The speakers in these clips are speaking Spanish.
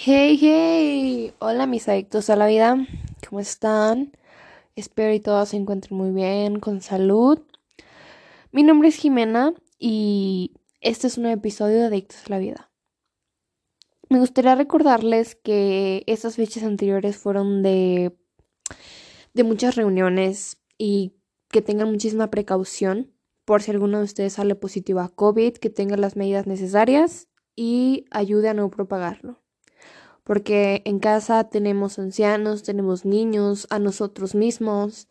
Hey, hey, hola mis adictos a la vida, ¿cómo están? Espero y todos se encuentren muy bien, con salud. Mi nombre es Jimena y este es un episodio de Adictos a la Vida. Me gustaría recordarles que estas fechas anteriores fueron de, de muchas reuniones y que tengan muchísima precaución por si alguno de ustedes sale positivo a COVID, que tengan las medidas necesarias y ayude a no propagarlo porque en casa tenemos ancianos, tenemos niños, a nosotros mismos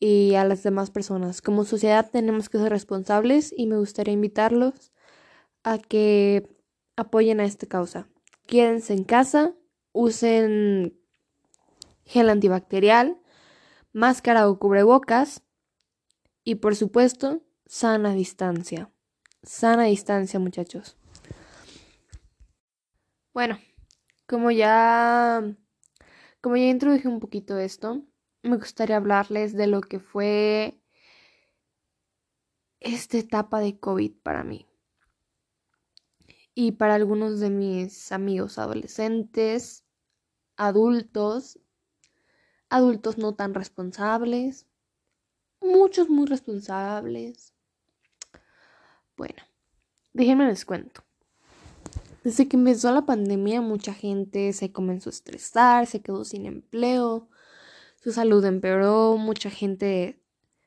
y a las demás personas. Como sociedad tenemos que ser responsables y me gustaría invitarlos a que apoyen a esta causa. Quédense en casa, usen gel antibacterial, máscara o cubrebocas y por supuesto, sana distancia. Sana distancia, muchachos. Bueno, como ya, como ya introduje un poquito esto, me gustaría hablarles de lo que fue esta etapa de COVID para mí. Y para algunos de mis amigos adolescentes, adultos, adultos no tan responsables, muchos muy responsables. Bueno, déjenme les cuento. Desde que empezó la pandemia mucha gente se comenzó a estresar, se quedó sin empleo, su salud empeoró, mucha gente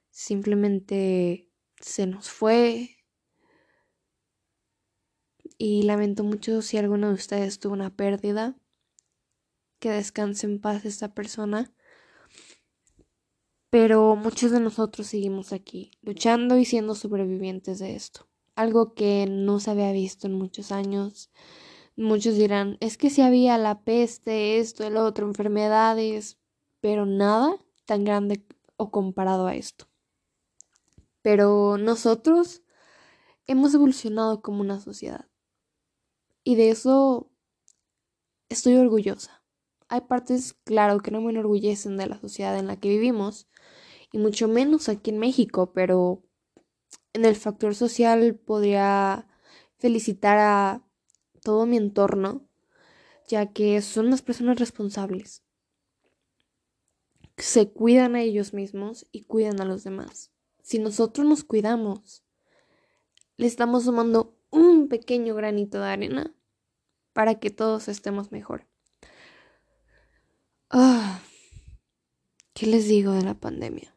simplemente se nos fue. Y lamento mucho si alguno de ustedes tuvo una pérdida. Que descanse en paz esta persona. Pero muchos de nosotros seguimos aquí, luchando y siendo sobrevivientes de esto algo que no se había visto en muchos años. Muchos dirán, es que si había la peste, esto, el otro, enfermedades, pero nada tan grande o comparado a esto. Pero nosotros hemos evolucionado como una sociedad. Y de eso estoy orgullosa. Hay partes, claro, que no me enorgullecen de la sociedad en la que vivimos, y mucho menos aquí en México, pero en el factor social podría felicitar a todo mi entorno, ya que son las personas responsables. Se cuidan a ellos mismos y cuidan a los demás. Si nosotros nos cuidamos, le estamos sumando un pequeño granito de arena para que todos estemos mejor. Ah, ¿Qué les digo de la pandemia?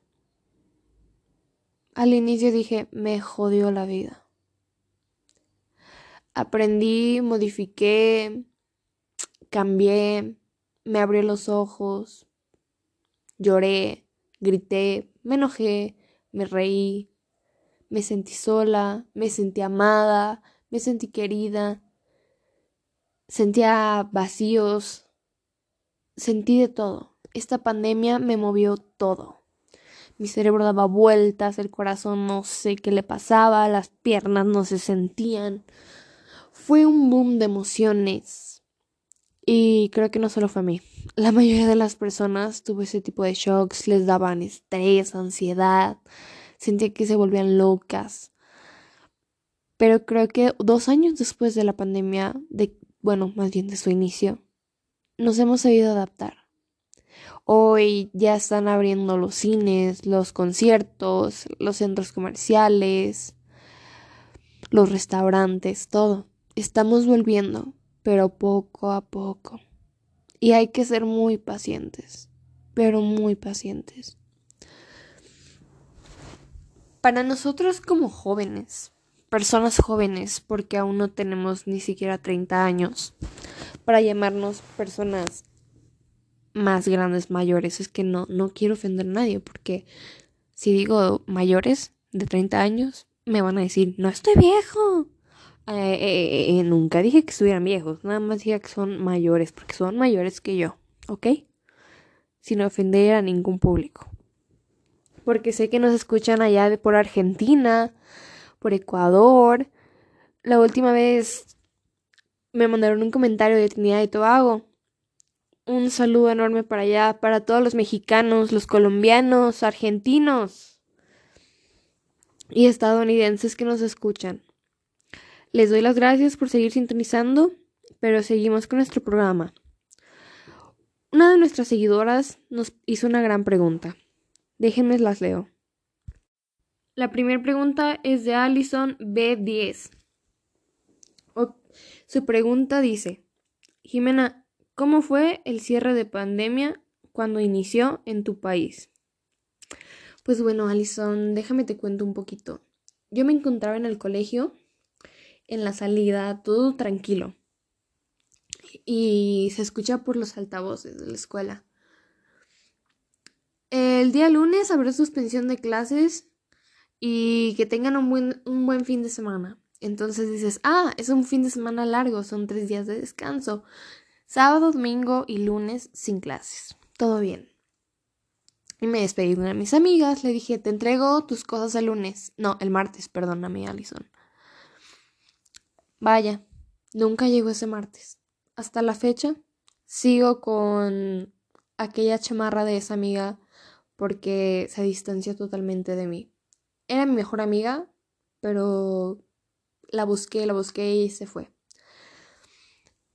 Al inicio dije, me jodió la vida. Aprendí, modifiqué, cambié, me abrió los ojos, lloré, grité, me enojé, me reí, me sentí sola, me sentí amada, me sentí querida, sentía vacíos, sentí de todo. Esta pandemia me movió todo. Mi cerebro daba vueltas, el corazón no sé qué le pasaba, las piernas no se sentían. Fue un boom de emociones. Y creo que no solo fue a mí. La mayoría de las personas tuvo ese tipo de shocks, les daban estrés, ansiedad, sentía que se volvían locas. Pero creo que dos años después de la pandemia, de, bueno, más bien de su inicio, nos hemos sabido adaptar. Hoy ya están abriendo los cines, los conciertos, los centros comerciales, los restaurantes, todo. Estamos volviendo, pero poco a poco. Y hay que ser muy pacientes, pero muy pacientes. Para nosotros como jóvenes, personas jóvenes, porque aún no tenemos ni siquiera 30 años, para llamarnos personas más grandes, mayores. Es que no, no quiero ofender a nadie porque si digo mayores de 30 años, me van a decir, no estoy viejo. Eh, eh, eh, nunca dije que estuvieran viejos, nada más dije que son mayores, porque son mayores que yo, ¿ok? Sin ofender a ningún público. Porque sé que nos escuchan allá por Argentina, por Ecuador. La última vez me mandaron un comentario de Trinidad y Tobago un saludo enorme para allá, para todos los mexicanos, los colombianos, argentinos y estadounidenses que nos escuchan. Les doy las gracias por seguir sintonizando, pero seguimos con nuestro programa. Una de nuestras seguidoras nos hizo una gran pregunta. Déjenme las leo. La primera pregunta es de Allison B10. su pregunta dice, Jimena, ¿cómo fue el cierre de pandemia cuando inició en tu país? Pues bueno, Allison, déjame te cuento un poquito. Yo me encontraba en el colegio, en la salida, todo tranquilo y se escucha por los altavoces de la escuela. El día lunes habrá suspensión de clases y que tengan un buen, un buen fin de semana. Entonces dices, ah, es un fin de semana largo, son tres días de descanso. Sábado, domingo y lunes sin clases. Todo bien. Y me despedí de una de mis amigas, le dije, te entrego tus cosas el lunes. No, el martes, perdóname, Alison. Vaya, nunca llegó ese martes hasta la fecha sigo con aquella chamarra de esa amiga porque se distanció totalmente de mí. Era mi mejor amiga, pero la busqué, la busqué y se fue.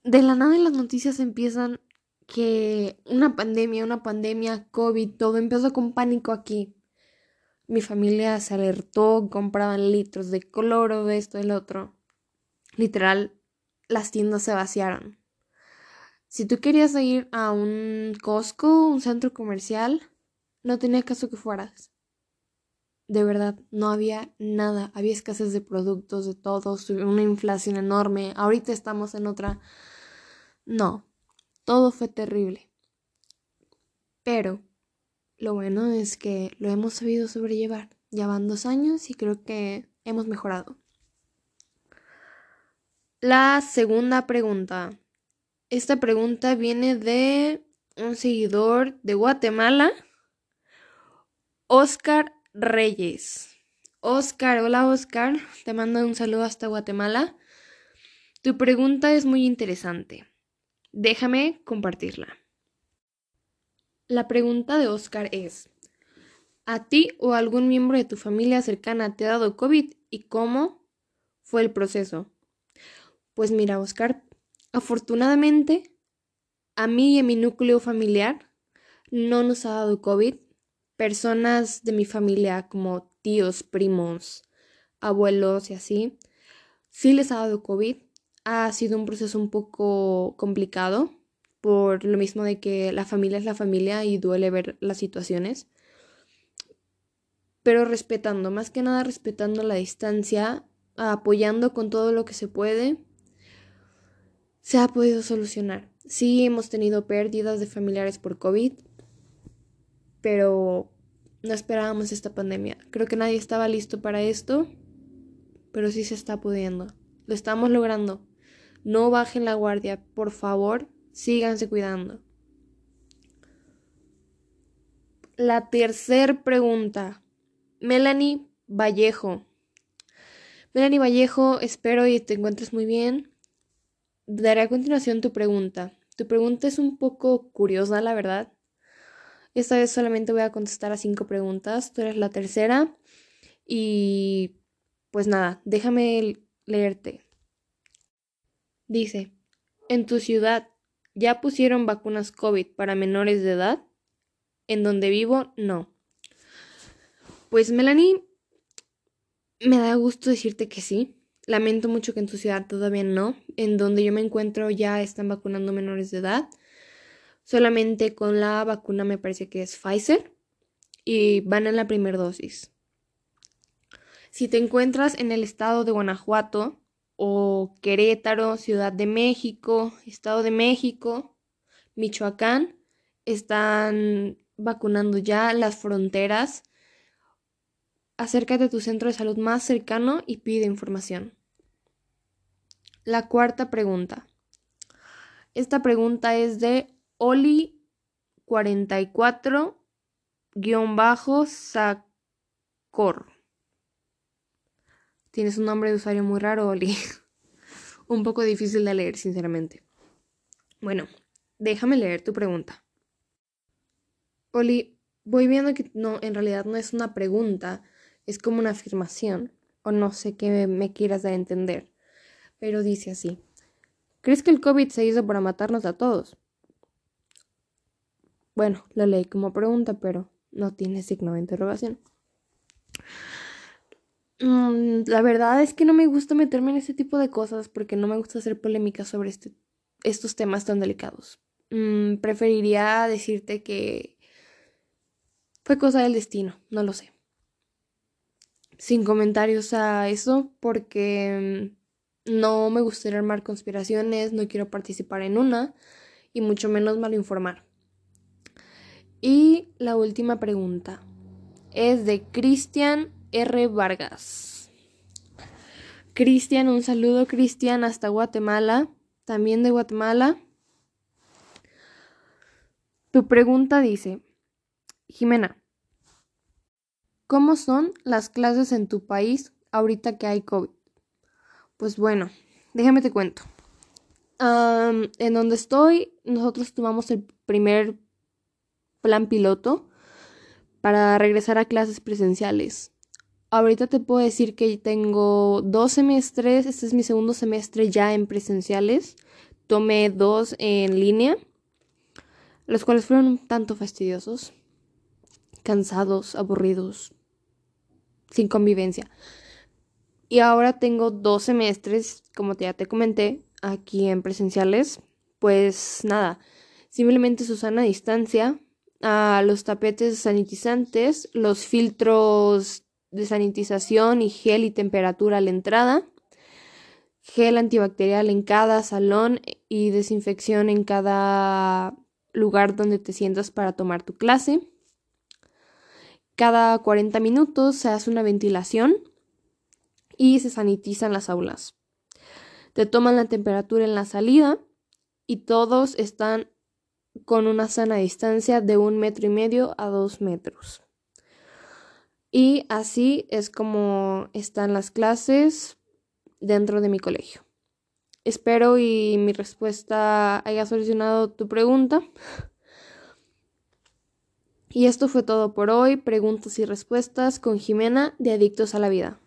De la nada en las noticias empiezan que una pandemia, una pandemia, COVID, todo empezó con pánico aquí. Mi familia se alertó, compraban litros de cloro, de esto, del otro. Literal, las tiendas se vaciaron. Si tú querías ir a un Costco, un centro comercial, no tenía caso que fueras. De verdad, no había nada. Había escasez de productos, de todos, una inflación enorme. Ahorita estamos en otra. No, todo fue terrible. Pero lo bueno es que lo hemos sabido sobrellevar. Ya van dos años y creo que hemos mejorado. La segunda pregunta. Esta pregunta viene de un seguidor de Guatemala, Oscar Reyes. Oscar, hola Oscar, te mando un saludo hasta Guatemala. Tu pregunta es muy interesante. Déjame compartirla. La pregunta de Oscar es, ¿a ti o algún miembro de tu familia cercana te ha dado COVID y cómo fue el proceso? Pues mira, Oscar, Afortunadamente, a mí y a mi núcleo familiar no nos ha dado COVID. Personas de mi familia como tíos, primos, abuelos y así, sí les ha dado COVID. Ha sido un proceso un poco complicado por lo mismo de que la familia es la familia y duele ver las situaciones. Pero respetando, más que nada respetando la distancia, apoyando con todo lo que se puede se ha podido solucionar. Sí hemos tenido pérdidas de familiares por COVID, pero no esperábamos esta pandemia. Creo que nadie estaba listo para esto, pero sí se está pudiendo. Lo estamos logrando. No bajen la guardia, por favor, síganse cuidando. La tercera pregunta. Melanie Vallejo. Melanie Vallejo, espero y te encuentres muy bien daré a continuación tu pregunta. Tu pregunta es un poco curiosa, la verdad. Esta vez solamente voy a contestar a cinco preguntas. Tú eres la tercera. Y pues nada, déjame leerte. Dice, ¿en tu ciudad ya pusieron vacunas COVID para menores de edad? En donde vivo, no. Pues Melanie, me da gusto decirte que sí. Lamento mucho que en tu ciudad todavía no. En donde yo me encuentro ya están vacunando menores de edad. Solamente con la vacuna me parece que es Pfizer. Y van en la primera dosis. Si te encuentras en el estado de Guanajuato o Querétaro, Ciudad de México, Estado de México, Michoacán, están vacunando ya las fronteras. Acércate a tu centro de salud más cercano y pide información. La cuarta pregunta. Esta pregunta es de Oli44-Sacor. Tienes un nombre de usuario muy raro, Oli. un poco difícil de leer, sinceramente. Bueno, déjame leer tu pregunta. Oli, voy viendo que no, en realidad no es una pregunta, es como una afirmación, o no sé qué me quieras dar a entender pero dice así. ¿Crees que el COVID se hizo para matarnos a todos? Bueno, lo leí como pregunta, pero no tiene signo de interrogación. Mm, la verdad es que no me gusta meterme en este tipo de cosas porque no me gusta hacer polémica sobre este, estos temas tan delicados. Mm, preferiría decirte que fue cosa del destino, no lo sé. Sin comentarios a eso porque mm, no me gustaría armar conspiraciones, no quiero participar en una y mucho menos malinformar. Y la última pregunta es de Cristian R. Vargas. Cristian, un saludo Cristian hasta Guatemala, también de Guatemala. Tu pregunta dice, Jimena, ¿cómo son las clases en tu país ahorita que hay COVID? Pues bueno, déjame te cuento. en donde estoy, nosotros tomamos el primer plan piloto para regresar a clases presenciales. Ahorita te puedo decir que tengo dos semestres, este es mi segundo semestre ya en presenciales. Tomé dos en línea, los cuales fueron un tanto fastidiosos, cansados, aburridos, sin convivencia. Y ahora tengo dos semestres, como ya te comenté, aquí en presenciales. Pues nada, simplemente Susana a distancia, a los tapetes sanitizantes, los filtros de sanitización y gel y temperatura a la entrada, gel antibacterial en cada salón y desinfección en cada lugar donde te sientas para tomar tu clase. Cada 40 minutos se hace una ventilación y se sanitizan las aulas. Te toman la temperatura en la salida y todos están con una sana distancia de un metro y medio a dos metros. Y así es como están las clases dentro de mi colegio. Espero y mi respuesta haya solucionado tu pregunta. Y esto fue todo por hoy. Preguntas y respuestas con Jimena de Adictos a la Vida.